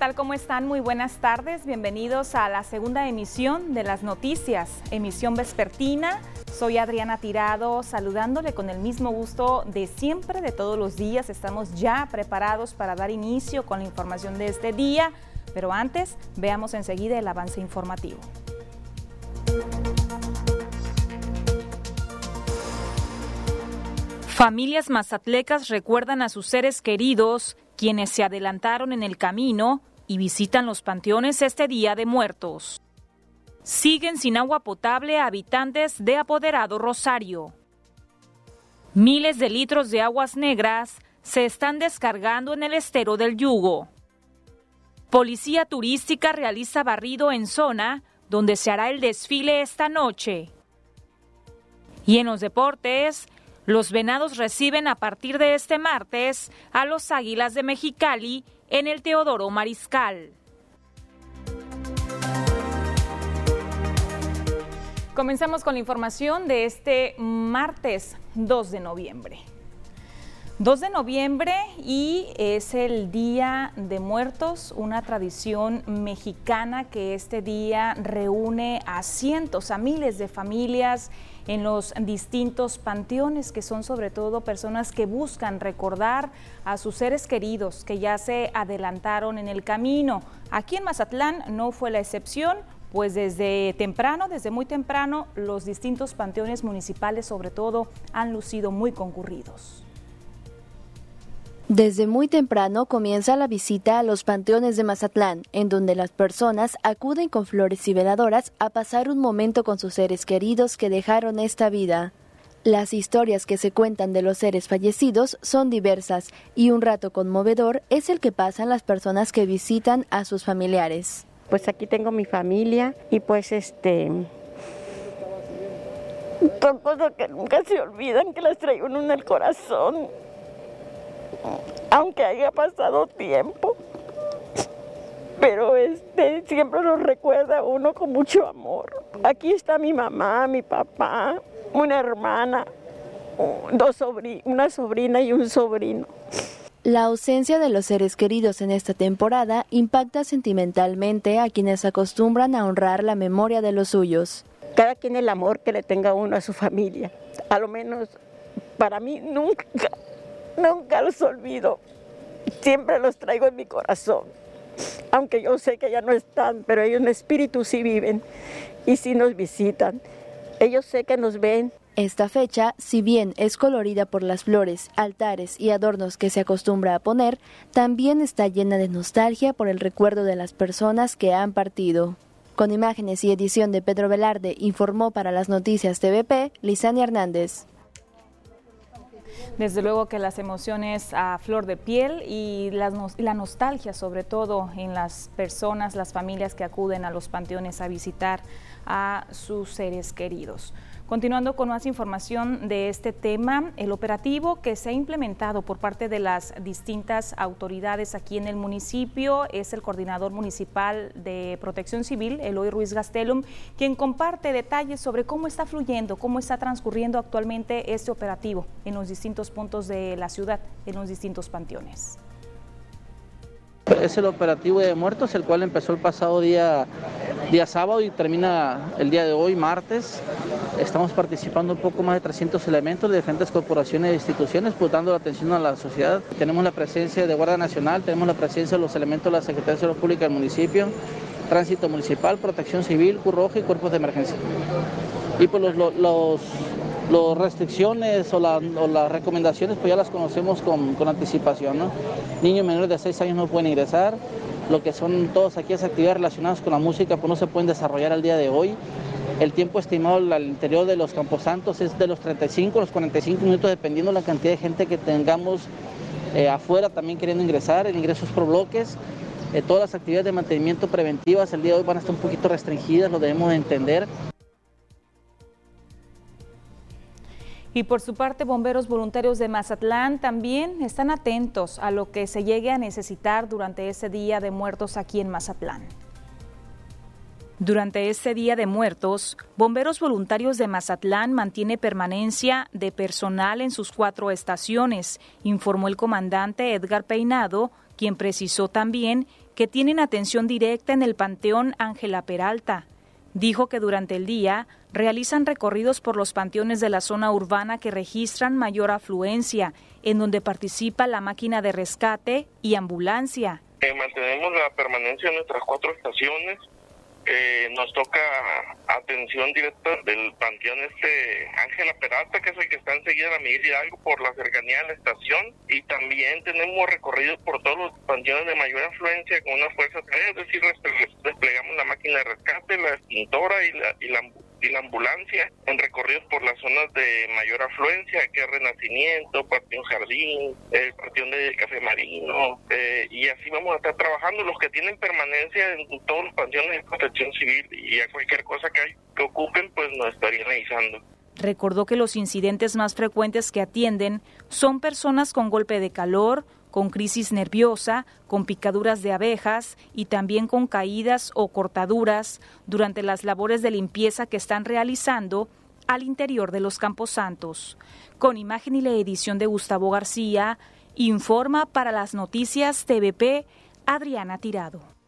Hola, ¿qué tal? ¿Cómo están? Muy buenas tardes. Bienvenidos a la segunda emisión de las noticias, emisión vespertina. Soy Adriana Tirado, saludándole con el mismo gusto de siempre, de todos los días. Estamos ya preparados para dar inicio con la información de este día, pero antes veamos enseguida el avance informativo. Familias mazatlecas recuerdan a sus seres queridos quienes se adelantaron en el camino y visitan los panteones este Día de Muertos. Siguen sin agua potable habitantes de Apoderado Rosario. Miles de litros de aguas negras se están descargando en el estero del Yugo. Policía Turística realiza barrido en zona donde se hará el desfile esta noche. Y en los deportes, los Venados reciben a partir de este martes a los Águilas de Mexicali en el Teodoro Mariscal. Comenzamos con la información de este martes 2 de noviembre. 2 de noviembre y es el Día de Muertos, una tradición mexicana que este día reúne a cientos, a miles de familias en los distintos panteones, que son sobre todo personas que buscan recordar a sus seres queridos que ya se adelantaron en el camino. Aquí en Mazatlán no fue la excepción, pues desde temprano, desde muy temprano, los distintos panteones municipales sobre todo han lucido muy concurridos. Desde muy temprano comienza la visita a los panteones de Mazatlán, en donde las personas acuden con flores y veladoras a pasar un momento con sus seres queridos que dejaron esta vida. Las historias que se cuentan de los seres fallecidos son diversas y un rato conmovedor es el que pasan las personas que visitan a sus familiares. Pues aquí tengo mi familia y pues este son cosas que nunca se olvidan, que las traigo en el corazón aunque haya pasado tiempo. Pero este siempre lo recuerda uno con mucho amor. Aquí está mi mamá, mi papá, una hermana, dos una sobrina y un sobrino. La ausencia de los seres queridos en esta temporada impacta sentimentalmente a quienes acostumbran a honrar la memoria de los suyos. Cada quien el amor que le tenga uno a su familia. A lo menos para mí nunca Nunca los olvido. Siempre los traigo en mi corazón. Aunque yo sé que ya no están, pero ellos en espíritu sí viven y sí nos visitan. Ellos sé que nos ven. Esta fecha, si bien es colorida por las flores, altares y adornos que se acostumbra a poner, también está llena de nostalgia por el recuerdo de las personas que han partido. Con imágenes y edición de Pedro Velarde, informó para las noticias TVP Lisania Hernández. Desde luego que las emociones a flor de piel y la, nostalgia sobre todo en las personas, las familias que acuden a los panteones a visitar a sus seres queridos. Continuando con más información de este tema, el operativo que se ha implementado por parte de las distintas autoridades aquí en el municipio es el coordinador municipal de protección civil, Eloy Ruiz Gastelum, quien comparte detalles sobre cómo está fluyendo, cómo está transcurriendo actualmente este operativo en los distintos puntos de la ciudad, en los distintos panteones. Es el operativo de muertos, el cual empezó el pasado día, día sábado y termina el día de hoy, martes. Estamos participando un poco más de 300 elementos de diferentes corporaciones e instituciones, pues dando la atención a la sociedad. Tenemos la presencia de Guardia Nacional, tenemos la presencia de los elementos de la Secretaría de Salud Pública del municipio, Tránsito Municipal, Protección Civil, Cruz y Cuerpos de Emergencia. Y pues los, los las restricciones o, las recomendaciones pues ya las conocemos con, anticipación. Niños menores de 6 años no pueden ingresar, lo que son todas aquellas actividades relacionadas con la música pues no se pueden desarrollar al día de hoy. El tiempo estimado al interior de los camposantos es de los 35 a los 45 minutos dependiendo de la cantidad de gente que tengamos eh, afuera también queriendo ingresar, el ingreso es por bloques. Eh, todas las actividades de mantenimiento preventivas el día de hoy van a estar un poquito restringidas, lo debemos de entender. Y por su parte, bomberos voluntarios de Mazatlán también están atentos a lo que se llegue a necesitar durante ese Día de Muertos aquí en Mazatlán. Durante este Día de Muertos, Bomberos Voluntarios de Mazatlán mantiene permanencia de personal en sus cuatro estaciones, informó el comandante Edgar Peinado, quien precisó también que tienen atención directa en el Panteón Ángela Peralta. Dijo que durante el día realizan recorridos por los panteones de la zona urbana que registran mayor afluencia, en donde participa la máquina de rescate y ambulancia. Eh, mantenemos la permanencia en nuestras cuatro estaciones eh, nos toca atención directa del panteón este Ángela Peralta, que es el que está enseguida de la Miguel Hidalgo por la cercanía de la estación, y también tenemos recorridos por todos los panteones de mayor afluencia con una fuerza, es decir, desplegamos la máquina de rescate, la extintora y la, y la y la ambulancia en recorridos por las zonas de mayor afluencia, que es Renacimiento, Partión Jardín, el Partión de Café Marino, eh, y así vamos a estar trabajando. Los que tienen permanencia en todos los panteones de protección civil y a cualquier cosa que, que ocupen, pues nos estarían avisando. Recordó que los incidentes más frecuentes que atienden son personas con golpe de calor, con crisis nerviosa, con picaduras de abejas y también con caídas o cortaduras durante las labores de limpieza que están realizando al interior de los camposantos. Con imagen y la edición de Gustavo García, informa para las noticias TVP Adriana Tirado.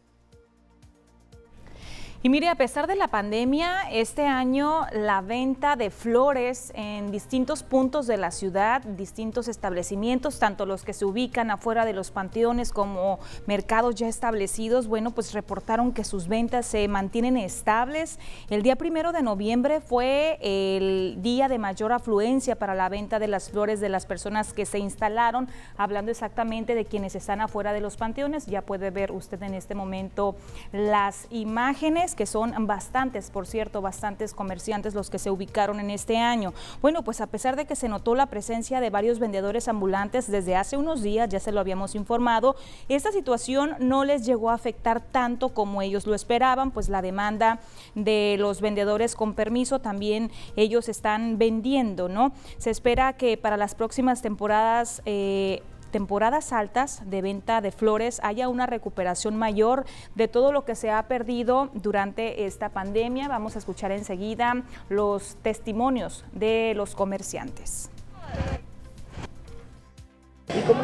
Y mire, a pesar de la pandemia, este año la venta de flores en distintos puntos de la ciudad, distintos establecimientos, tanto los que se ubican afuera de los panteones como mercados ya establecidos, bueno, pues reportaron que sus ventas se mantienen estables. El día primero de noviembre fue el día de mayor afluencia para la venta de las flores de las personas que se instalaron, hablando exactamente de quienes están afuera de los panteones. Ya puede ver usted en este momento las imágenes que son bastantes, por cierto, bastantes comerciantes los que se ubicaron en este año. Bueno, pues a pesar de que se notó la presencia de varios vendedores ambulantes desde hace unos días, ya se lo habíamos informado, esta situación no les llegó a afectar tanto como ellos lo esperaban, pues la demanda de los vendedores con permiso también ellos están vendiendo, ¿no? Se espera que para las próximas temporadas eh, temporadas altas de venta de flores haya una recuperación mayor de todo lo que se ha perdido durante esta pandemia. Vamos a escuchar enseguida los testimonios de los comerciantes.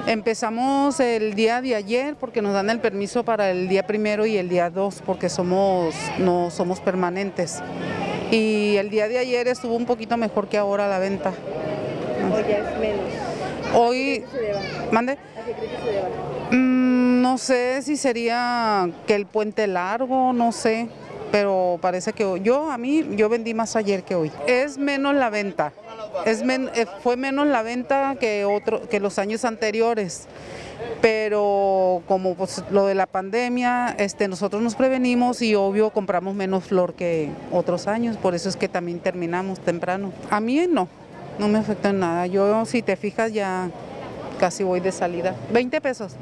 Empezamos el día de ayer porque nos dan el permiso para el día primero y el día dos porque somos no somos permanentes. Y el día de ayer estuvo un poquito mejor que ahora la venta. Hoy es menos. Hoy, ¿mande? Mm, no sé si sería que el puente largo, no sé, pero parece que yo, a mí, yo vendí más ayer que hoy. Es menos la venta, es eh, fue menos la venta que, otro, que los años anteriores pero como pues, lo de la pandemia, este, nosotros nos prevenimos y obvio compramos menos flor que otros años, por eso es que también terminamos temprano. A mí no, no me afecta en nada. Yo, si te fijas, ya casi voy de salida. 20 pesos.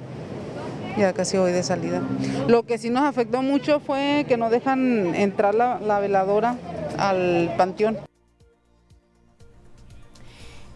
Ya casi voy de salida. Lo que sí nos afectó mucho fue que no dejan entrar la, la veladora al panteón.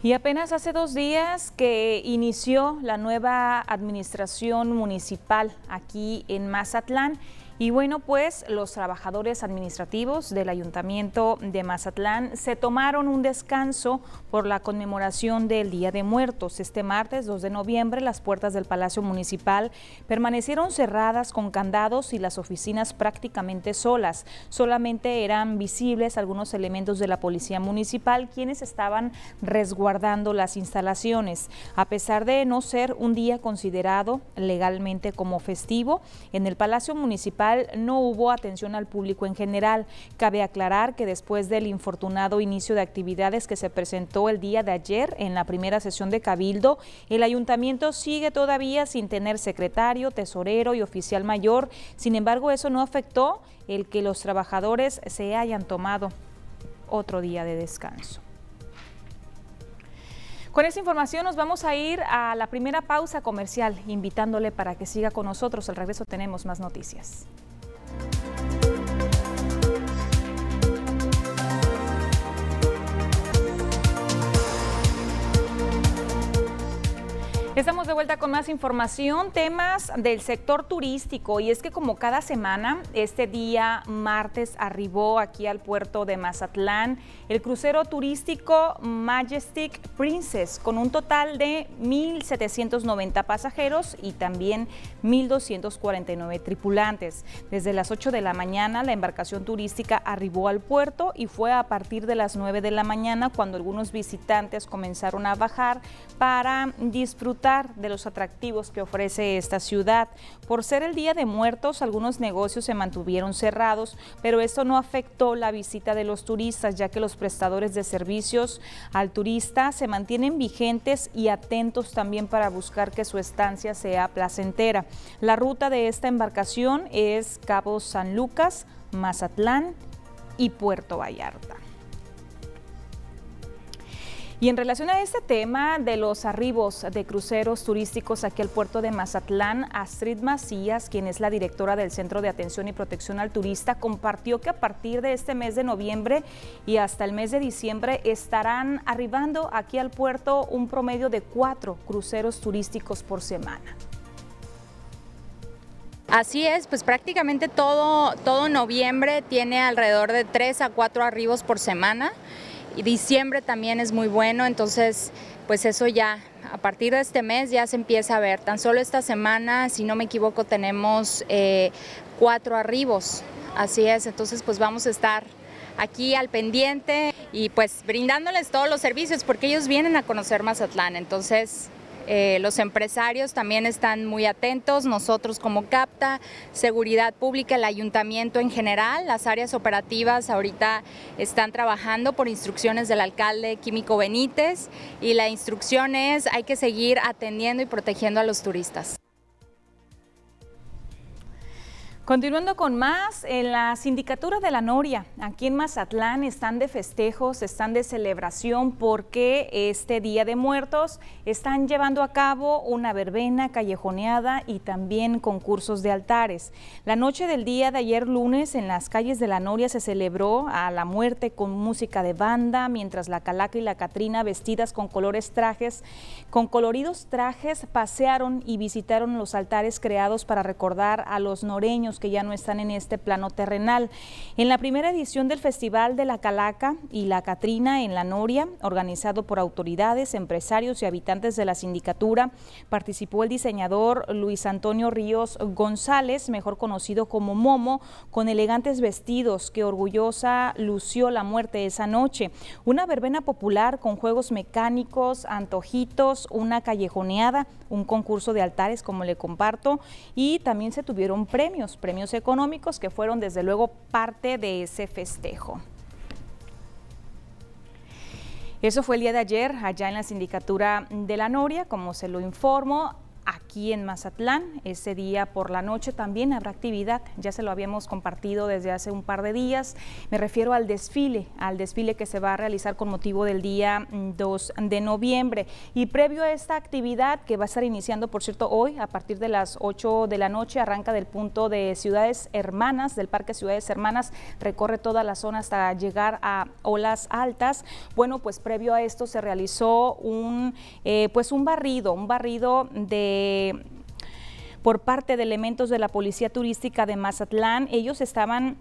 Y apenas hace dos días que inició la nueva administración municipal aquí en Mazatlán y bueno, pues los trabajadores administrativos del Ayuntamiento de Mazatlán se tomaron un descanso por la conmemoración del Día de Muertos. Este martes 2 de noviembre las puertas del Palacio Municipal permanecieron cerradas con candados y las oficinas prácticamente solas. Solamente eran visibles algunos elementos de la Policía Municipal quienes estaban resguardando las instalaciones. A pesar de no ser un día considerado legalmente como festivo, en el Palacio Municipal no hubo atención al público en general. Cabe aclarar que después del infortunado inicio de actividades que se presentó el día de ayer en la primera sesión de Cabildo, el ayuntamiento sigue todavía sin tener secretario, tesorero y oficial mayor. Sin embargo, eso no afectó el que los trabajadores se hayan tomado otro día de descanso. Con esta información nos vamos a ir a la primera pausa comercial, invitándole para que siga con nosotros. Al regreso tenemos más noticias. Estamos de vuelta con más información, temas del sector turístico y es que como cada semana, este día martes arribó aquí al puerto de Mazatlán el crucero turístico Majestic Princess con un total de 1.790 pasajeros y también 1.249 tripulantes. Desde las 8 de la mañana la embarcación turística arribó al puerto y fue a partir de las 9 de la mañana cuando algunos visitantes comenzaron a bajar para disfrutar de los atractivos que ofrece esta ciudad. Por ser el Día de Muertos, algunos negocios se mantuvieron cerrados, pero esto no afectó la visita de los turistas, ya que los prestadores de servicios al turista se mantienen vigentes y atentos también para buscar que su estancia sea placentera. La ruta de esta embarcación es Cabo San Lucas, Mazatlán y Puerto Vallarta. Y en relación a este tema de los arribos de cruceros turísticos aquí al puerto de Mazatlán, Astrid Macías, quien es la directora del Centro de Atención y Protección al Turista, compartió que a partir de este mes de noviembre y hasta el mes de diciembre estarán arribando aquí al puerto un promedio de cuatro cruceros turísticos por semana. Así es, pues prácticamente todo, todo noviembre tiene alrededor de tres a cuatro arribos por semana. Y diciembre también es muy bueno, entonces pues eso ya, a partir de este mes ya se empieza a ver. Tan solo esta semana, si no me equivoco, tenemos eh, cuatro arribos. Así es, entonces pues vamos a estar aquí al pendiente y pues brindándoles todos los servicios porque ellos vienen a conocer Mazatlán. Entonces eh, los empresarios también están muy atentos, nosotros como CAPTA, Seguridad Pública, el ayuntamiento en general, las áreas operativas ahorita están trabajando por instrucciones del alcalde Químico Benítez y la instrucción es hay que seguir atendiendo y protegiendo a los turistas. Continuando con más, en la Sindicatura de la Noria, aquí en Mazatlán, están de festejos, están de celebración porque este Día de Muertos están llevando a cabo una verbena callejoneada y también concursos de altares. La noche del día de ayer lunes en las calles de la Noria se celebró a la muerte con música de banda, mientras la Calaca y la Catrina vestidas con colores trajes, con coloridos trajes, pasearon y visitaron los altares creados para recordar a los noreños que ya no están en este plano terrenal. En la primera edición del Festival de la Calaca y la Catrina en la Noria, organizado por autoridades, empresarios y habitantes de la sindicatura, participó el diseñador Luis Antonio Ríos González, mejor conocido como Momo, con elegantes vestidos que orgullosa lució la muerte esa noche. Una verbena popular con juegos mecánicos, antojitos, una callejoneada, un concurso de altares, como le comparto, y también se tuvieron premios premios económicos que fueron desde luego parte de ese festejo. Eso fue el día de ayer allá en la sindicatura de la Noria, como se lo informo aquí en Mazatlán. Ese día por la noche también habrá actividad, ya se lo habíamos compartido desde hace un par de días. Me refiero al desfile, al desfile que se va a realizar con motivo del día 2 mm, de noviembre. Y previo a esta actividad, que va a estar iniciando, por cierto, hoy a partir de las 8 de la noche, arranca del punto de Ciudades Hermanas, del Parque Ciudades Hermanas, recorre toda la zona hasta llegar a Olas Altas. Bueno, pues previo a esto se realizó un, eh, pues un barrido, un barrido de por parte de elementos de la Policía Turística de Mazatlán. Ellos estaban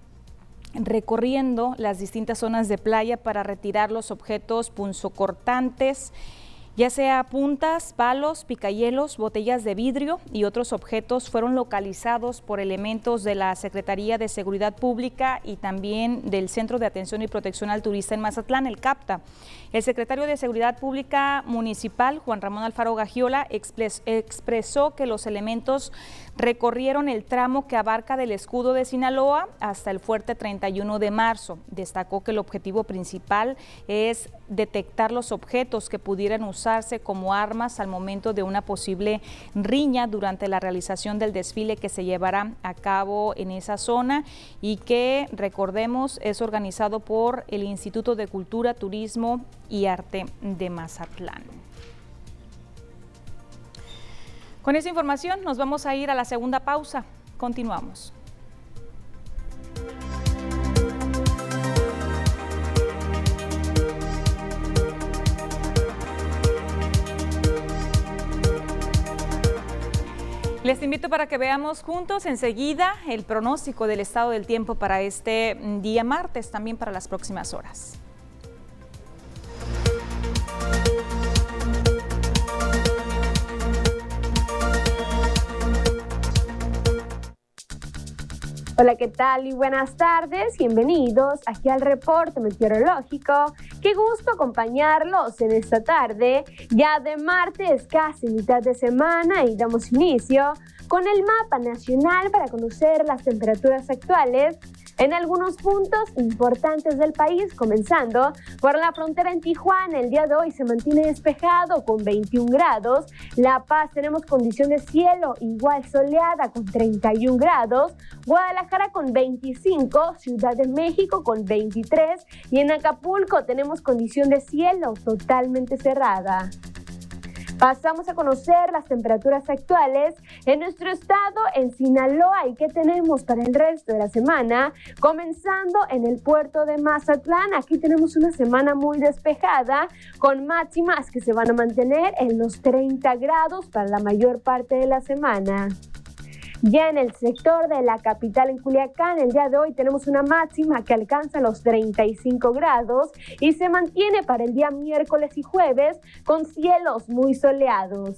recorriendo las distintas zonas de playa para retirar los objetos punzocortantes ya sea puntas, palos, picayelos, botellas de vidrio y otros objetos fueron localizados por elementos de la Secretaría de Seguridad Pública y también del Centro de Atención y Protección al Turista en Mazatlán, el CAPTA. El secretario de Seguridad Pública Municipal, Juan Ramón Alfaro Gagiola, expresó que los elementos recorrieron el tramo que abarca del escudo de Sinaloa hasta el fuerte 31 de marzo. Destacó que el objetivo principal es detectar los objetos que pudieran usarse como armas al momento de una posible riña durante la realización del desfile que se llevará a cabo en esa zona y que, recordemos, es organizado por el Instituto de Cultura, Turismo y Arte de Mazatlán. Con esa información nos vamos a ir a la segunda pausa. Continuamos. Les invito para que veamos juntos enseguida el pronóstico del estado del tiempo para este día martes, también para las próximas horas. Hola, ¿qué tal? Y buenas tardes. Bienvenidos aquí al reporte meteorológico. Qué gusto acompañarlos en esta tarde, ya de martes, casi mitad de semana, y damos inicio con el mapa nacional para conocer las temperaturas actuales en algunos puntos importantes del país, comenzando por la frontera en Tijuana. El día de hoy se mantiene despejado con 21 grados. La Paz tenemos condición de cielo igual soleada con 31 grados. Guadalajara con 25, Ciudad de México con 23 y en Acapulco tenemos condición de cielo totalmente cerrada. Pasamos a conocer las temperaturas actuales en nuestro estado, en Sinaloa, y qué tenemos para el resto de la semana. Comenzando en el puerto de Mazatlán, aquí tenemos una semana muy despejada, con máximas que se van a mantener en los 30 grados para la mayor parte de la semana. Ya en el sector de la capital en Culiacán, el día de hoy tenemos una máxima que alcanza los 35 grados y se mantiene para el día miércoles y jueves con cielos muy soleados.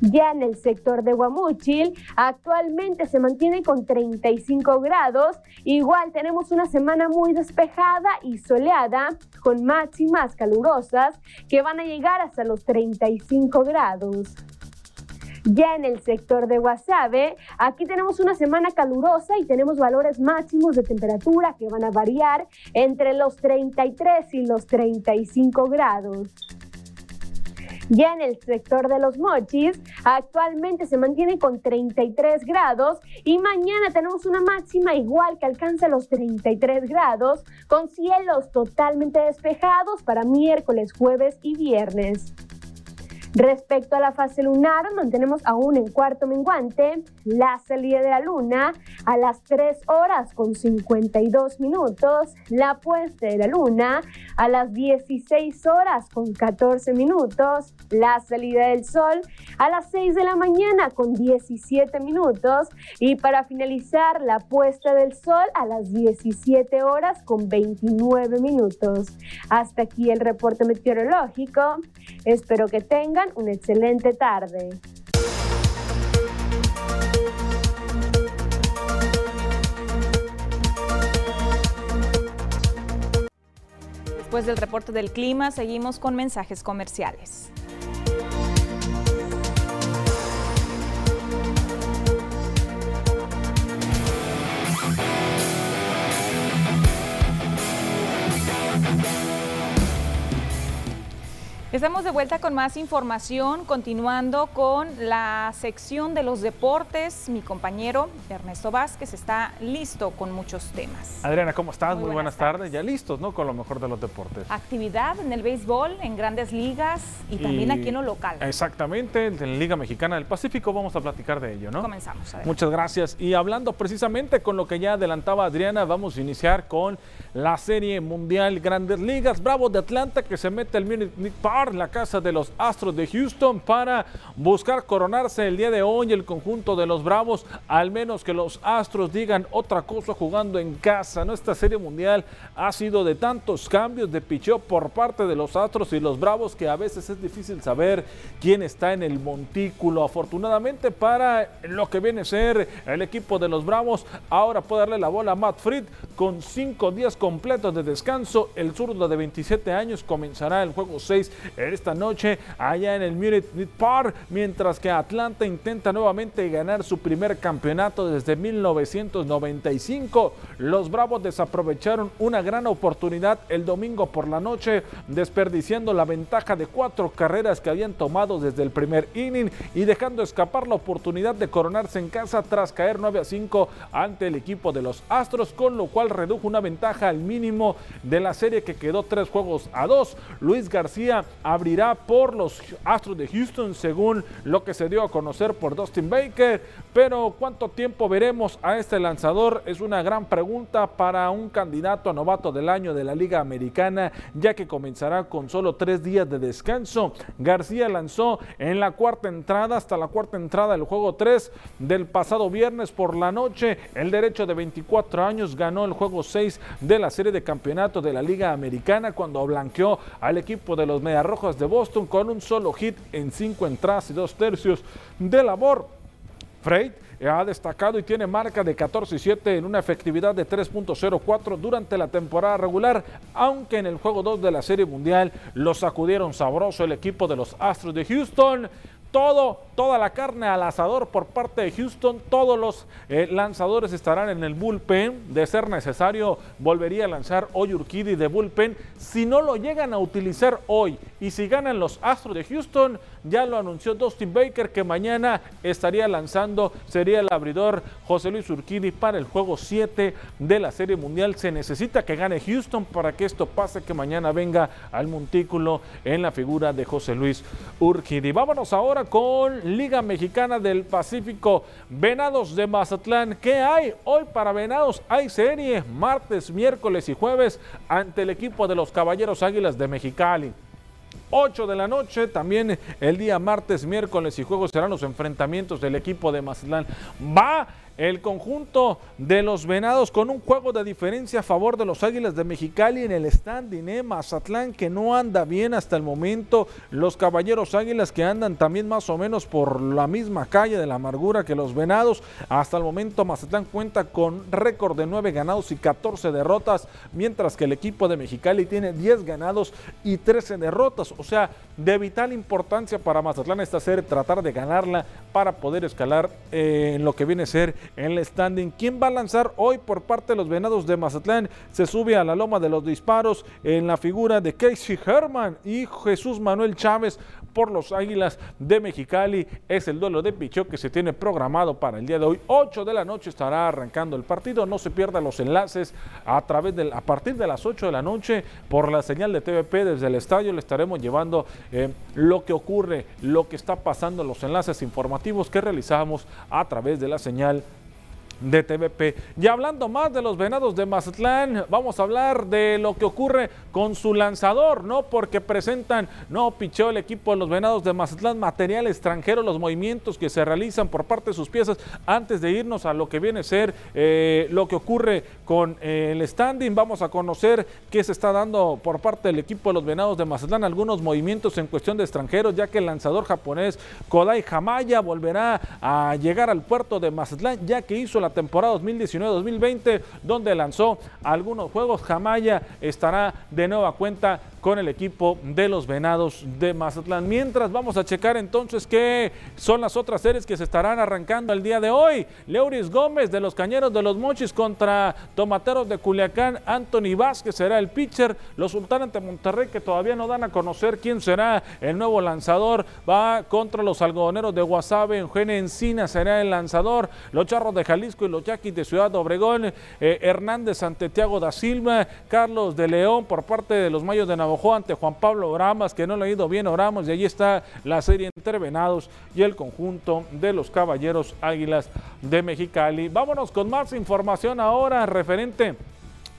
Ya en el sector de Guamúchil, actualmente se mantiene con 35 grados. Igual tenemos una semana muy despejada y soleada, con máximas calurosas que van a llegar hasta los 35 grados. Ya en el sector de Guasave, aquí tenemos una semana calurosa y tenemos valores máximos de temperatura que van a variar entre los 33 y los 35 grados. Ya en el sector de los mochis, actualmente se mantiene con 33 grados y mañana tenemos una máxima igual que alcanza los 33 grados, con cielos totalmente despejados para miércoles, jueves y viernes. Respecto a la fase lunar, mantenemos aún en cuarto menguante la salida de la luna a las 3 horas con 52 minutos, la puesta de la luna a las 16 horas con 14 minutos, la salida del sol a las 6 de la mañana con 17 minutos y para finalizar la puesta del sol a las 17 horas con 29 minutos. Hasta aquí el reporte meteorológico. Espero que tengan una excelente tarde. Después del reporte del clima, seguimos con mensajes comerciales. Estamos de vuelta con más información, continuando con la sección de los deportes. Mi compañero Ernesto Vázquez está listo con muchos temas. Adriana, ¿cómo estás? Muy, buenas, tardes. Ya listos, ¿no? Con lo mejor de los deportes. Actividad en el béisbol, en grandes ligas y, también aquí en lo local. Exactamente, en la Liga Mexicana del Pacífico vamos a platicar de ello, ¿no? Comenzamos. Muchas gracias. Y hablando precisamente con lo que ya adelantaba Adriana, vamos a iniciar con la Serie Mundial Grandes Ligas. Bravo de Atlanta que se mete al Munich Park la casa de los Astros de Houston para buscar coronarse el día de hoy el conjunto de los Bravos, al menos que los Astros digan otra cosa jugando en casa. ¿no? Esta serie mundial ha sido de tantos cambios de picheo por parte de los Astros y los Bravos que a veces es difícil saber quién está en el montículo. Afortunadamente para lo que viene a ser el equipo de los Bravos, ahora puede darle la bola a Matt Fried con cinco días completos de descanso. El zurdo de 27 años comenzará el juego 6 esta noche allá en el Munich Park, mientras que Atlanta intenta nuevamente ganar su primer campeonato desde 1995. Los Bravos desaprovecharon una gran oportunidad el domingo por la noche, desperdiciando la ventaja de cuatro carreras que habían tomado desde el primer inning y dejando escapar la oportunidad de coronarse en casa tras caer 9 a 5 ante el equipo de los Astros, con lo cual redujo una ventaja al mínimo de la serie que quedó tres juegos a dos. Luis García abrirá por los Astros de Houston, según lo que se dio a conocer por Dustin Baker. Pero ¿cuánto tiempo veremos a este lanzador? Es una gran pregunta para un candidato a novato del año de la Liga Americana, ya que comenzará con solo tres días de descanso. García lanzó en la cuarta entrada, hasta la cuarta entrada del juego 3 del pasado viernes por la noche. El derecho de 24 años ganó el juego 6 de la serie de campeonato de la Liga Americana cuando blanqueó al equipo de los De Boston con un solo hit en cinco entradas y dos tercios de labor. Freight ha destacado y tiene marca de 14 y 7 en una efectividad de 3.04 durante la temporada regular, aunque en el juego 2 de la Serie Mundial lo sacudieron sabroso el equipo de los Astros de Houston todo, toda la carne al asador por parte de Houston. Todos los eh, lanzadores estarán en el bullpen. De ser necesario, volvería a lanzar hoy Urquidi de bullpen. Si no lo llegan a utilizar hoy y si ganan los Astros de Houston, ya lo anunció Dustin Baker que mañana estaría lanzando, sería el abridor José Luis Urquidi para el juego 7 de la Serie Mundial. Se necesita que gane Houston para que esto pase, que mañana venga al montículo en la figura de José Luis Urquidi. Vámonos ahora con Liga Mexicana del Pacífico. Venados de Mazatlán. ¿Qué hay hoy para Venados? Hay serie martes, miércoles y jueves ante el equipo de los Caballeros Águilas de Mexicali. 8 de la noche, también el día martes, miércoles y juegos serán los enfrentamientos del equipo de Mazatlán. Va el conjunto de los Venados con un juego de diferencia a favor de los Águilas de Mexicali en el standing, ¿eh? Mazatlán que no anda bien hasta el momento, los Caballeros Águilas que andan también más o menos por la misma calle de la amargura que los Venados, hasta el momento Mazatlán cuenta con récord de 9 ganados y 14 derrotas, mientras que el equipo de Mexicali tiene 10 ganados y 13 derrotas, o sea, de vital importancia para Mazatlán esta serie, tratar de ganarla para poder escalar eh, en lo que viene a ser en el standing. ¿Quién va a lanzar hoy por parte de los Venados de Mazatlán? Se sube a la loma de los disparos en la figura de Casey Herman y Jesús Manuel Chávez por los Águilas de Mexicali. Es el duelo de pichó que se tiene programado para el día de hoy. 8 de la noche estará arrancando el partido. No se pierdan los enlaces a través del a partir de las 8 de la noche por la señal de TVP desde el estadio. Le estaremos llevando eh, lo que ocurre, lo que está pasando, los enlaces informativos que realizamos a través de la señal de TVP. Y hablando más de los venados de Mazatlán, vamos a hablar de lo que ocurre con su lanzador, ¿no? Porque presentan, no pichó el equipo de los venados de Mazatlán, material extranjero, los movimientos que se realizan por parte de sus piezas antes de irnos a lo que viene a ser eh, lo que ocurre con eh, el standing. Vamos a conocer qué se está dando por parte del equipo de los venados de Mazatlán, algunos movimientos en cuestión de extranjeros, ya que el lanzador japonés Kodai Hamaya volverá a llegar al puerto de Mazatlán, ya que hizo la temporada 2019-2020, donde lanzó algunos juegos. Jamaya estará de nueva cuenta con el equipo de los Venados de Mazatlán. Mientras vamos a checar entonces qué son las otras series que se estarán arrancando el día de hoy. Leuris Gómez de los Cañeros de los Mochis contra Tomateros de Culiacán. Anthony Vázquez será el pitcher. Los Sultanes de Monterrey que todavía no dan a conocer quién será el nuevo lanzador. Va contra los algodoneros de Guasave. Eugenio Encina será el lanzador. Los Charros de Jalisco y los Yaquis de Ciudad Obregón. Eh, Hernández Santiago da Silva. Carlos de León por parte de los Mayos de Navajo ante Juan Pablo Oramas, que no le ha ido bien Oramas, y ahí está la serie entre Venados y el conjunto de los Caballeros Águilas de Mexicali. Vámonos con más información ahora referente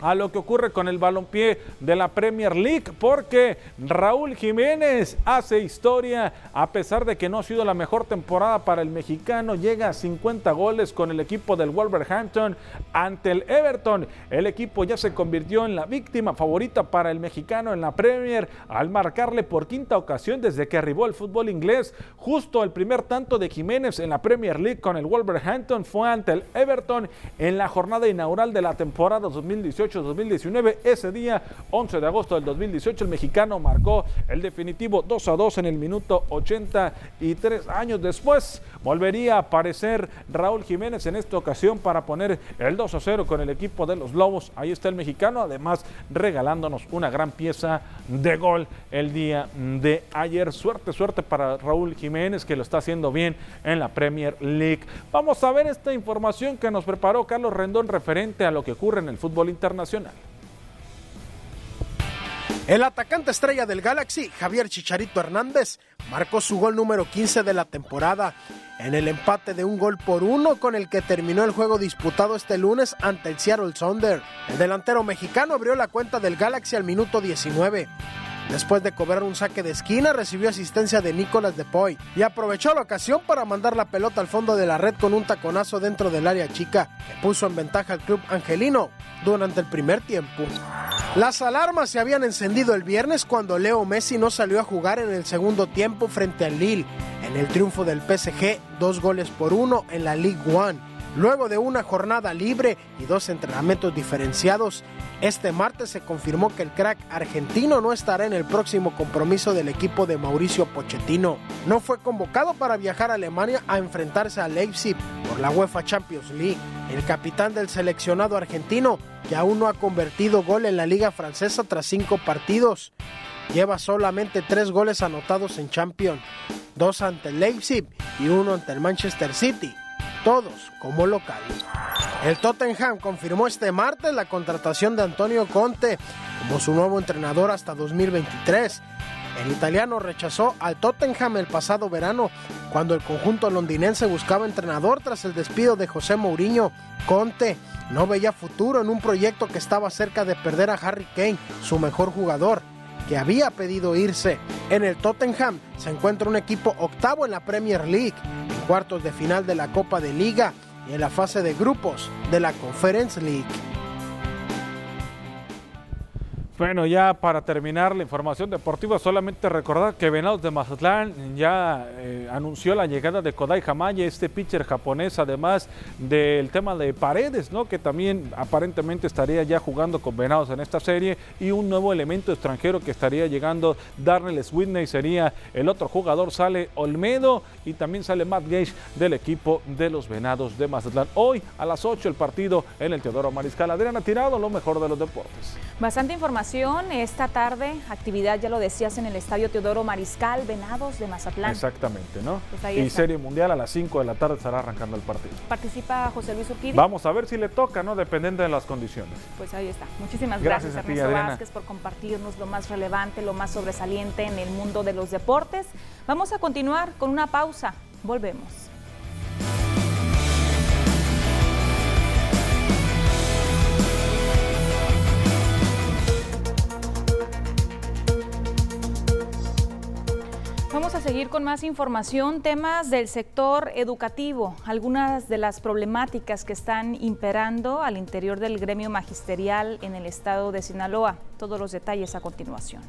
a lo que ocurre con el balompié de la Premier League, porque Raúl Jiménez hace historia a pesar de que no ha sido la mejor temporada para el mexicano, llega a 50 goles con el equipo del Wolverhampton ante el Everton. El equipo ya se convirtió en la víctima favorita para el mexicano en la Premier al marcarle por quinta ocasión desde que arribó el fútbol inglés. Justo el primer tanto de Jiménez en la Premier League con el Wolverhampton fue ante el Everton en la jornada inaugural de la temporada 2018 2019. Ese día, 11 de agosto del 2018, el mexicano marcó el definitivo 2 a 2 en el minuto 83 años después. Volvería a aparecer Raúl Jiménez en esta ocasión para poner el 2 a 0 con el equipo de los Lobos. Ahí está el mexicano, además regalándonos una gran pieza de gol el día de ayer. Suerte, suerte para Raúl Jiménez que lo está haciendo bien en la Premier League. Vamos a ver esta información que nos preparó Carlos Rendón referente a lo que ocurre en el fútbol internacional El atacante estrella del Galaxy, Javier Chicharito Hernández, marcó su gol número 15 de la temporada en el empate de un gol por uno con el que terminó el juego disputado este lunes ante el Seattle Sounder. El delantero mexicano abrió la cuenta del Galaxy al minuto 19. Después de cobrar un saque de esquina, recibió asistencia de Nicolas Depoy y aprovechó la ocasión para mandar la pelota al fondo de la red con un taconazo dentro del área chica, que puso en ventaja al club angelino durante el primer tiempo. Las alarmas se habían encendido el viernes cuando Leo Messi no salió a jugar en el segundo tiempo frente al Lille, en el triunfo del PSG, dos goles por uno en la Ligue 1. Luego de una jornada libre y dos entrenamientos diferenciados, este martes se confirmó que el crack argentino no estará en el próximo compromiso del equipo de Mauricio Pochettino. No fue convocado para viajar a Alemania a enfrentarse a Leipzig por la UEFA Champions League. El capitán del seleccionado argentino, que aún no ha convertido gol en la liga francesa tras cinco partidos, lleva solamente tres goles anotados en Champions, dos ante el Leipzig y uno ante el Manchester City todos como local. El Tottenham confirmó este martes la contratación de Antonio Conte como su nuevo entrenador hasta 2023. El italiano rechazó al Tottenham el pasado verano cuando el conjunto londinense buscaba entrenador tras el despido de José Mourinho. Conte no veía futuro en un proyecto que estaba cerca de perder a Harry Kane, su mejor jugador, que había pedido irse. En el Tottenham se encuentra un equipo octavo en la Premier League cuartos de final de la Copa de Liga y en la fase de grupos de la Conference League. Bueno, ya para terminar la información deportiva, solamente recordar que Venados de Mazatlán ya eh, anunció la llegada de Kodai Hamaye, este pitcher japonés, además del tema de Paredes, ¿no? que también aparentemente estaría ya jugando con Venados en esta serie, y un nuevo elemento extranjero que estaría llegando, Darnell Swiney sería el otro jugador, sale Olmedo y también sale Matt Gage del equipo de los Venados de Mazatlán. Hoy a las 8 el partido en el Teodoro Mariscal. Adriana Tirado, lo mejor de los deportes. Bastante información esta tarde, actividad, ya lo decías, en el Estadio Teodoro Mariscal, Venados de Mazatlán. Exactamente, ¿no? Pues y Serie Mundial a las 5 de la tarde estará arrancando el partido. ¿Participa José Luis Urquidi? Vamos a ver si le toca, ¿no? Dependiendo de las condiciones. Pues ahí está. Muchísimas gracias, gracias Ernesto Vázquez, por compartirnos lo más relevante, lo más sobresaliente en el mundo de los deportes. Vamos a continuar con una pausa. Volvemos. Seguir con más información, temas del sector educativo, algunas de las problemáticas que están imperando al interior del gremio magisterial en el estado de Sinaloa. Todos los detalles a continuación.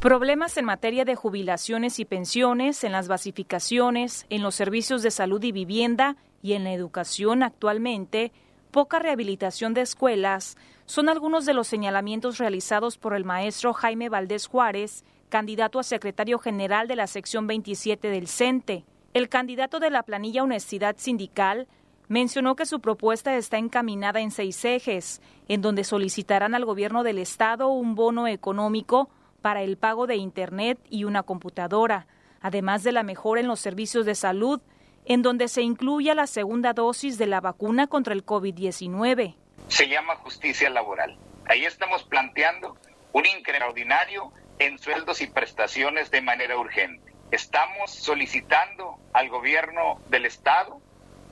Problemas en materia de jubilaciones y pensiones, en las basificaciones, en los servicios de salud y vivienda y en la educación actualmente, poca rehabilitación de escuelas, son algunos de los señalamientos realizados por el maestro Jaime Valdés Juárez, candidato a secretario general de la sección 27 del CENTE. El candidato de la planilla Honestidad Sindical mencionó que su propuesta está encaminada en seis ejes, en donde solicitarán al gobierno del Estado un bono económico para el pago de Internet y una computadora, además de la mejora en los servicios de salud, en donde se incluya la segunda dosis de la vacuna contra el COVID-19. Se llama justicia laboral. Ahí estamos planteando un increordinario en sueldos y prestaciones de manera urgente. Estamos solicitando al gobierno del estado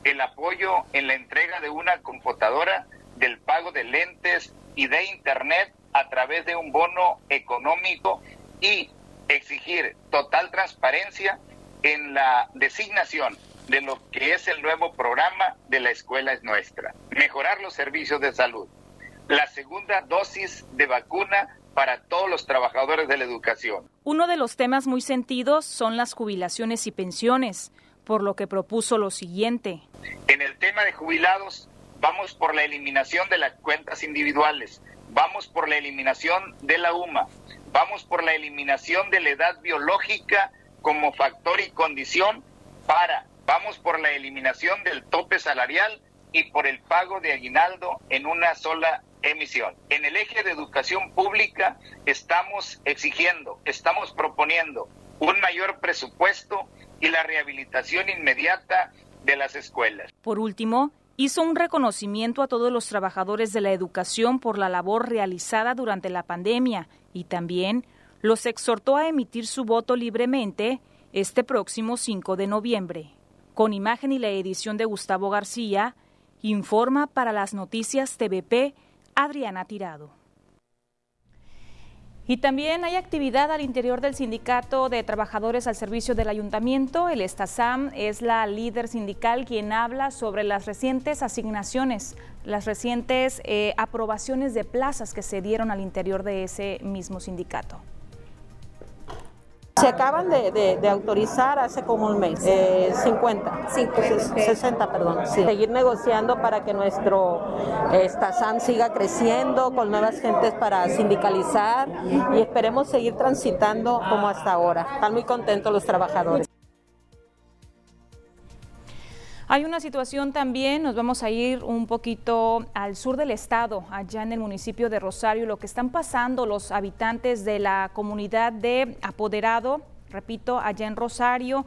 el apoyo en la entrega de una computadora, del pago de lentes y de internet a través de un bono económico y exigir total transparencia en la designación de lo que es el nuevo programa de la escuela es nuestra. Mejorar los servicios de salud. La segunda dosis de vacuna para todos los trabajadores de la educación. Uno de los temas muy sentidos son las jubilaciones y pensiones, por lo que propuso lo siguiente. En el tema de jubilados, vamos por la eliminación de las cuentas individuales, vamos por la eliminación de la UMA, vamos por la eliminación de la edad biológica como factor y condición para, vamos por la eliminación del tope salarial y por el pago de aguinaldo en una sola emisión. En el eje de educación pública estamos exigiendo, estamos proponiendo un mayor presupuesto y la rehabilitación inmediata de las escuelas. Por último, hizo un reconocimiento a todos los trabajadores de la educación por la labor realizada durante la pandemia y también los exhortó a emitir su voto libremente este próximo 5 de noviembre. Con imagen y la edición de Gustavo García, informa para las noticias TVP Adriana Tirado. Y también hay actividad al interior del Sindicato de Trabajadores al Servicio del Ayuntamiento. El Estasam es la líder sindical quien habla sobre las recientes asignaciones, las recientes eh, aprobaciones de plazas que se dieron al interior de ese mismo sindicato. Se acaban de, autorizar hace como un mes, 50, 60, perdón. Seguir negociando para que nuestro Estasan siga creciendo con nuevas gentes para sindicalizar y esperemos seguir transitando como hasta ahora. Están muy contentos los trabajadores. Hay una situación también, nos vamos a ir un poquito al sur del estado, allá en el municipio de Rosario, lo que están pasando los habitantes de la comunidad de Apoderado, repito, allá en Rosario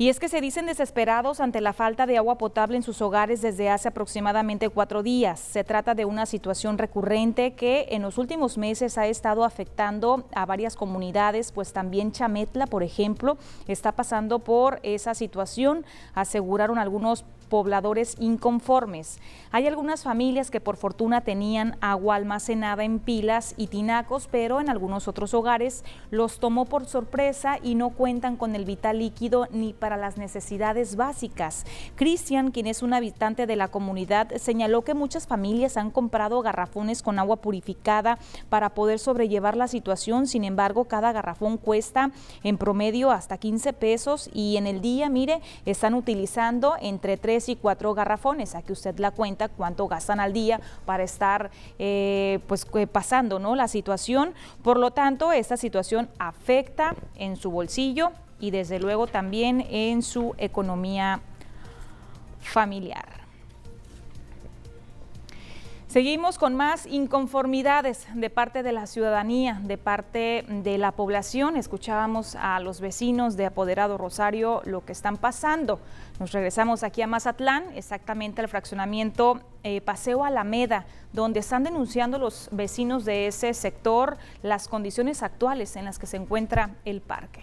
y es que se dicen desesperados ante la falta de agua potable en sus hogares desde hace aproximadamente cuatro días. Se trata de una situación recurrente que en los últimos meses ha estado afectando a varias comunidades, pues también Chametla, por ejemplo, está pasando por esa situación, aseguraron algunos pobladores inconformes. Hay algunas familias que por fortuna tenían agua almacenada en pilas y tinacos, pero en algunos otros hogares los tomó por sorpresa y no cuentan con el vital líquido ni para las necesidades básicas. Cristian, quien es un habitante de la comunidad, señaló que muchas familias han comprado garrafones con agua purificada para poder sobrellevar la situación. Sin embargo, cada garrafón cuesta en promedio hasta 15 pesos y en el día, mire, están utilizando entre 3 y cuatro garrafones. Aquí usted la cuenta cuánto gastan al día para estar eh, pues eh, pasando ¿no? la situación. Por lo tanto, esta situación afecta en su bolsillo y desde luego también en su economía familiar. Seguimos con más inconformidades de parte de la ciudadanía, de parte de la población. Escuchábamos a los vecinos de Apoderado Rosario lo que están pasando. Nos regresamos aquí a Mazatlán, exactamente al fraccionamiento eh, Paseo Alameda, donde están denunciando los vecinos de ese sector las condiciones actuales en las que se encuentra el parque.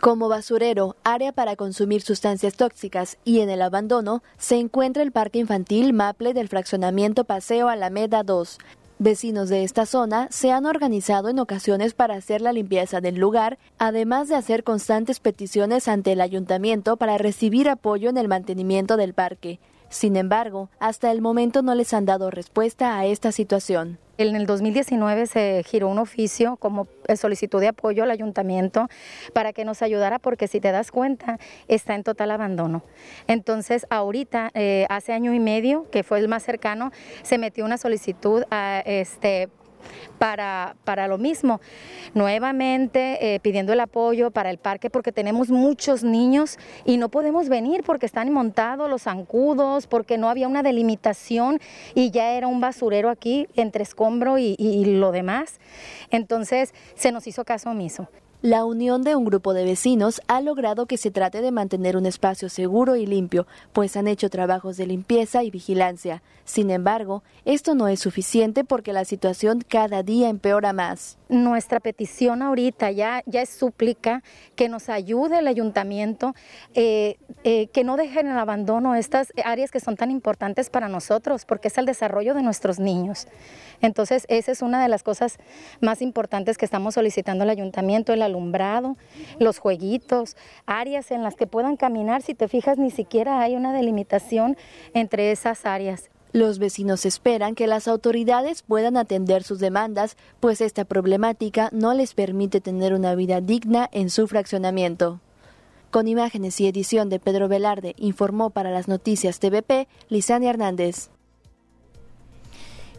Como basurero, área para consumir sustancias tóxicas y en el abandono se encuentra el Parque Infantil Maple del fraccionamiento Paseo Alameda 2. Vecinos de esta zona se han organizado en ocasiones para hacer la limpieza del lugar, además de hacer constantes peticiones ante el ayuntamiento para recibir apoyo en el mantenimiento del parque. Sin embargo, hasta el momento no les han dado respuesta a esta situación. En el 2019 se giró un oficio como solicitud de apoyo al ayuntamiento para que nos ayudara porque si te das cuenta está en total abandono. Entonces ahorita, eh, hace año y medio, que fue el más cercano, se metió una solicitud a, este, para, para lo mismo. Nuevamente eh, pidiendo el apoyo para el parque porque tenemos muchos niños y no podemos venir porque están montados los zancudos, porque no había una delimitación y ya era un basurero aquí entre escombro y, y lo demás. Entonces se nos hizo caso omiso. La unión de un grupo de vecinos ha logrado que se trate de mantener un espacio seguro y limpio, pues han hecho trabajos de limpieza y vigilancia. Sin embargo, esto no es suficiente porque la situación cada día empeora más. Nuestra petición ahorita ya, ya es súplica que nos ayude el ayuntamiento, eh, eh, que no dejen en abandono estas áreas que son tan importantes para nosotros, porque es el desarrollo de nuestros niños. Entonces, esa es una de las cosas más importantes que estamos solicitando al ayuntamiento, alumbrado, los jueguitos, áreas en las que puedan caminar. Si te fijas, ni siquiera hay una delimitación entre esas áreas. Los vecinos esperan que las autoridades puedan atender sus demandas, pues esta problemática no les permite tener una vida digna en su fraccionamiento. Con imágenes y edición de Pedro Velarde, informó para las noticias TVP Lisania Hernández.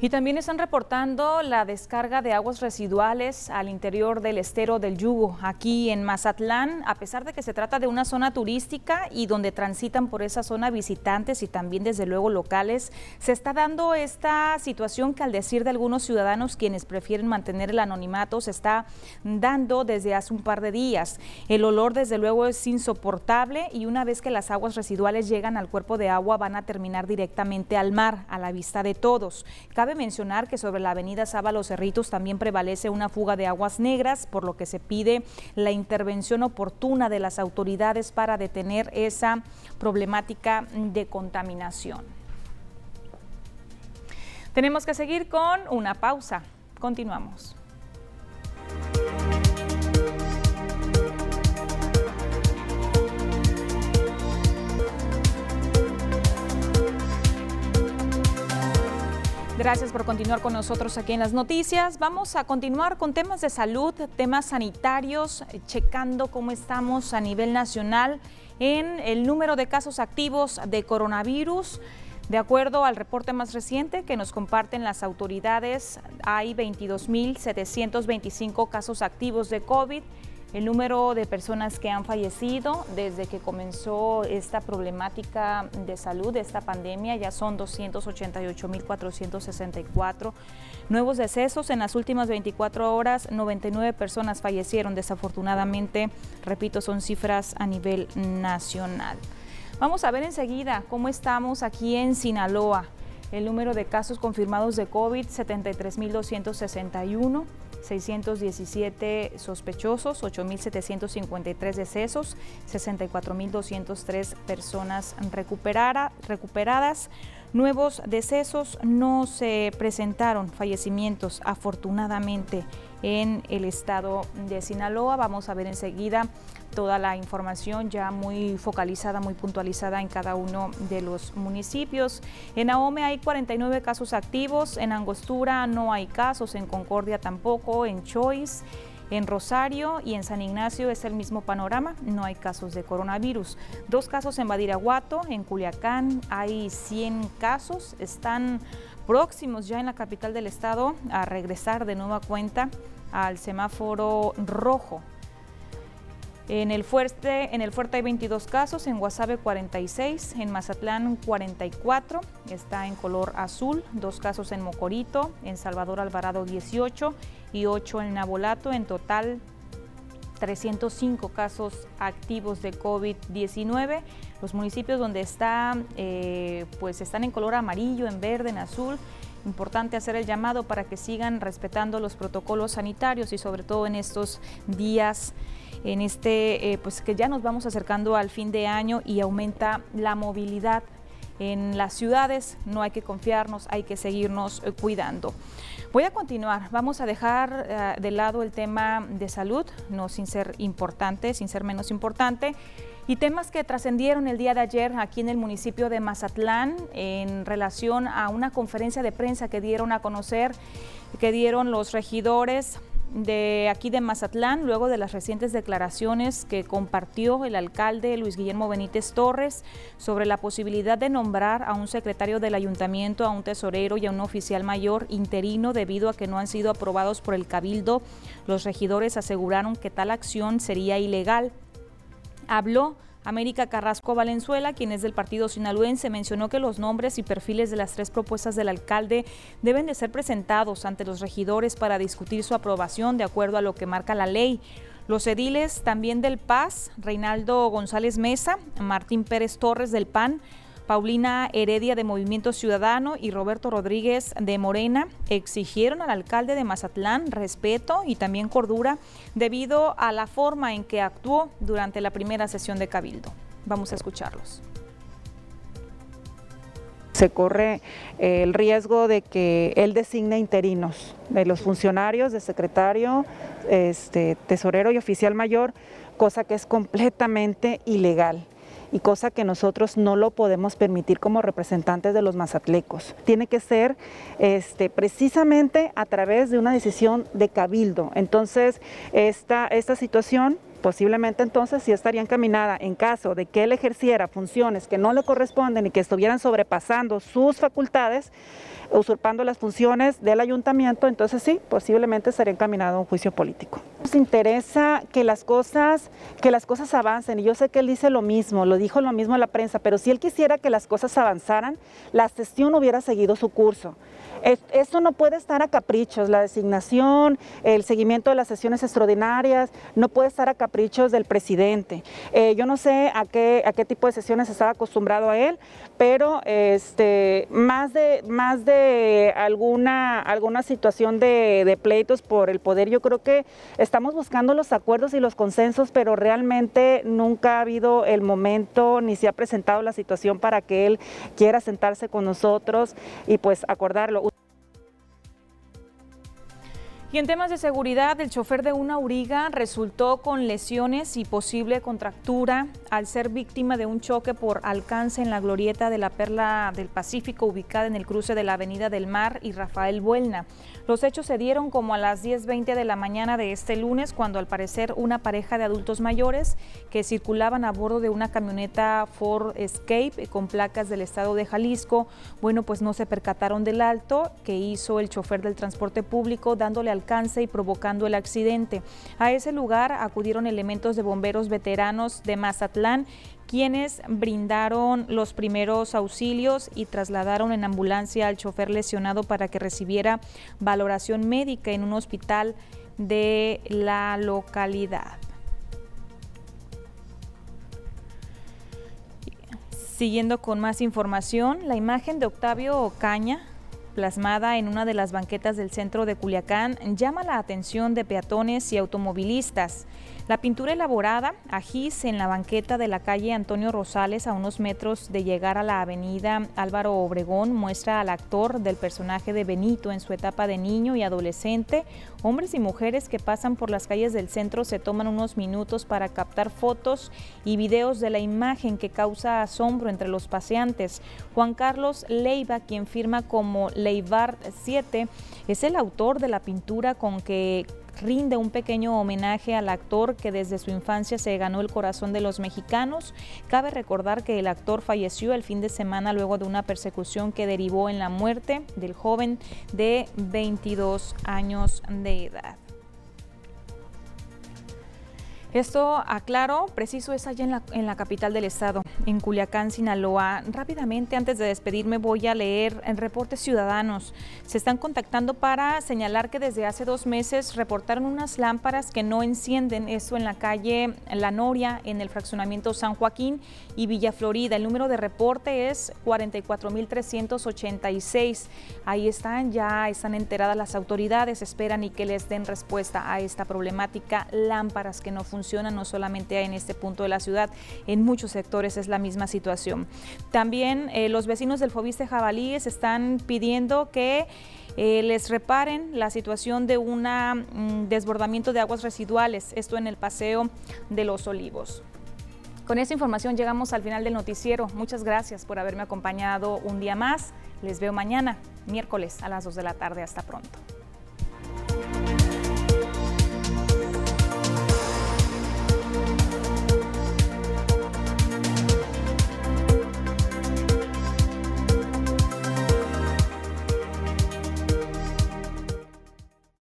Y también están reportando la descarga de aguas residuales al interior del estero del Yugo, aquí en Mazatlán, a pesar de que se trata de una zona turística y donde transitan por esa zona visitantes y también desde luego locales, se está dando esta situación que al decir de algunos ciudadanos quienes prefieren mantener el anonimato se está dando desde hace un par de días. El olor desde luego es insoportable y una vez que las aguas residuales llegan al cuerpo de agua van a terminar directamente al mar, a la vista de todos. Cabe mencionar que sobre la avenida Sábalo Cerritos también prevalece una fuga de aguas negras, por lo que se pide la intervención oportuna de las autoridades para detener esa problemática de contaminación. Tenemos que seguir con una pausa. Continuamos. Gracias por continuar con nosotros aquí en las noticias. Vamos a continuar con temas de salud, temas sanitarios, checando cómo estamos a nivel nacional en el número de casos activos de coronavirus. De acuerdo al reporte más reciente que nos comparten las autoridades, hay 22.725 casos activos de COVID el número de personas que han fallecido desde que comenzó esta problemática de salud, esta pandemia, ya son 288.464 nuevos decesos. En las últimas 24 horas, 99 personas fallecieron. Desafortunadamente, repito, son cifras a nivel nacional. Vamos a ver enseguida cómo estamos aquí en Sinaloa. El número de casos confirmados de COVID, 73.261. 617 sospechosos, 8.753 decesos, 64.203 personas recuperadas. Nuevos decesos no se presentaron, fallecimientos afortunadamente en el estado de Sinaloa. Vamos a ver enseguida toda la información ya muy focalizada, muy puntualizada en cada uno de los municipios. En Ahome hay 49 casos activos, en Angostura no hay casos, en Concordia tampoco, en Choice. En Rosario y en San Ignacio es el mismo panorama, no hay casos de coronavirus. Dos casos en Badiraguato, en Culiacán hay 100 casos, están próximos ya en la capital del estado a regresar de nueva cuenta al semáforo rojo. En el, fuerte, en el fuerte hay 22 casos, en Guasave 46, en Mazatlán 44, está en color azul, dos casos en Mocorito, en Salvador Alvarado 18 y 8 en Nabolato, en total 305 casos activos de COVID-19. Los municipios donde está, eh, pues están en color amarillo, en verde, en azul. Importante hacer el llamado para que sigan respetando los protocolos sanitarios y sobre todo en estos días en este, eh, pues que ya nos vamos acercando al fin de año y aumenta la movilidad en las ciudades, no hay que confiarnos, hay que seguirnos eh, cuidando. Voy a continuar, vamos a dejar eh, de lado el tema de salud, no sin ser importante, sin ser menos importante, y temas que trascendieron el día de ayer aquí en el municipio de Mazatlán en relación a una conferencia de prensa que dieron a conocer, que dieron los regidores de aquí de Mazatlán, luego de las recientes declaraciones que compartió el alcalde Luis Guillermo Benítez Torres sobre la posibilidad de nombrar a un secretario del ayuntamiento, a un tesorero y a un oficial mayor interino debido a que no han sido aprobados por el cabildo, los regidores aseguraron que tal acción sería ilegal. Habló América Carrasco Valenzuela, quien es del partido sinaloense, mencionó que los nombres y perfiles de las tres propuestas del alcalde deben de ser presentados ante los regidores para discutir su aprobación de acuerdo a lo que marca la ley. Los ediles también del Paz, Reinaldo González Mesa, Martín Pérez Torres del PAN, Paulina Heredia de Movimiento Ciudadano y Roberto Rodríguez de Morena exigieron al alcalde de Mazatlán respeto y también cordura debido a la forma en que actuó durante la primera sesión de Cabildo. Vamos a escucharlos se corre eh, el riesgo de que él designe interinos de los funcionarios, de secretario, este, tesorero y oficial mayor, cosa que es completamente ilegal y cosa que nosotros no lo podemos permitir como representantes de los mazatlecos. Tiene que ser este, precisamente a través de una decisión de cabildo. Entonces, esta, esta situación posiblemente entonces sí estaría encaminada en caso de que él ejerciera funciones que no le corresponden y que estuvieran sobrepasando sus facultades, usurpando las funciones del ayuntamiento, entonces sí, posiblemente estaría encaminado a un juicio político. Nos interesa que las cosas, que las cosas avancen y yo sé que él dice lo mismo, lo dijo lo mismo a la prensa, pero si él quisiera que las cosas avanzaran, la sesión hubiera seguido su curso. Esto no puede estar a caprichos, la designación, el seguimiento de las sesiones extraordinarias, no puede estar a caprichos del presidente. Eh, yo no sé a qué, a qué tipo de sesiones estaba acostumbrado a él, pero este, más de, más de alguna, alguna situación de, de pleitos por el poder, yo creo que estamos buscando los acuerdos y los consensos, pero realmente nunca ha habido el momento ni se ha presentado la situación para que él quiera sentarse con nosotros y pues acordarlo. Y en temas de seguridad, el chofer de una auriga resultó con lesiones y posible contractura al ser víctima de un choque por alcance en la glorieta de la Perla del Pacífico ubicada en el cruce de la Avenida del Mar y Rafael Buelna. Los hechos se dieron como a las 10.20 de la mañana de este lunes, cuando al parecer una pareja de adultos mayores que circulaban a bordo de una camioneta Ford Escape con placas del estado de Jalisco, bueno, pues no se percataron del alto que hizo el chofer del transporte público dándole alcance y provocando el accidente. A ese lugar acudieron elementos de bomberos veteranos de Mazatlán quienes brindaron los primeros auxilios y trasladaron en ambulancia al chofer lesionado para que recibiera valoración médica en un hospital de la localidad. Siguiendo con más información, la imagen de Octavio Ocaña, plasmada en una de las banquetas del centro de Culiacán, llama la atención de peatones y automovilistas. La pintura elaborada a gis en la banqueta de la calle Antonio Rosales a unos metros de llegar a la avenida Álvaro Obregón muestra al actor del personaje de Benito en su etapa de niño y adolescente. Hombres y mujeres que pasan por las calles del centro se toman unos minutos para captar fotos y videos de la imagen que causa asombro entre los paseantes. Juan Carlos Leiva, quien firma como Leivar 7, es el autor de la pintura con que rinde un pequeño homenaje al actor que desde su infancia se ganó el corazón de los mexicanos. Cabe recordar que el actor falleció el fin de semana luego de una persecución que derivó en la muerte del joven de 22 años de edad. Esto, aclaro, preciso es allá en la, capital del estado, en Culiacán, Sinaloa. Rápidamente, antes de despedirme, voy a leer en reportes ciudadanos. Se están contactando para señalar que desde hace dos meses reportaron unas lámparas que no encienden. Eso en la calle La Noria, en el fraccionamiento San Joaquín y Villa Florida. El número de reporte es 44.386. Ahí están, ya están enteradas las autoridades, esperan y que les den respuesta a esta problemática. Lámparas que no no solamente en este punto de la ciudad, en muchos sectores es la misma situación. También eh, los vecinos del Fobiste Jabalíes están pidiendo que eh, les reparen la situación de un mm, desbordamiento de aguas residuales, esto en el Paseo de los Olivos. Con esta información llegamos al final del noticiero. Muchas gracias por haberme acompañado un día más. Les veo mañana, miércoles a las 2 de la tarde. Hasta pronto.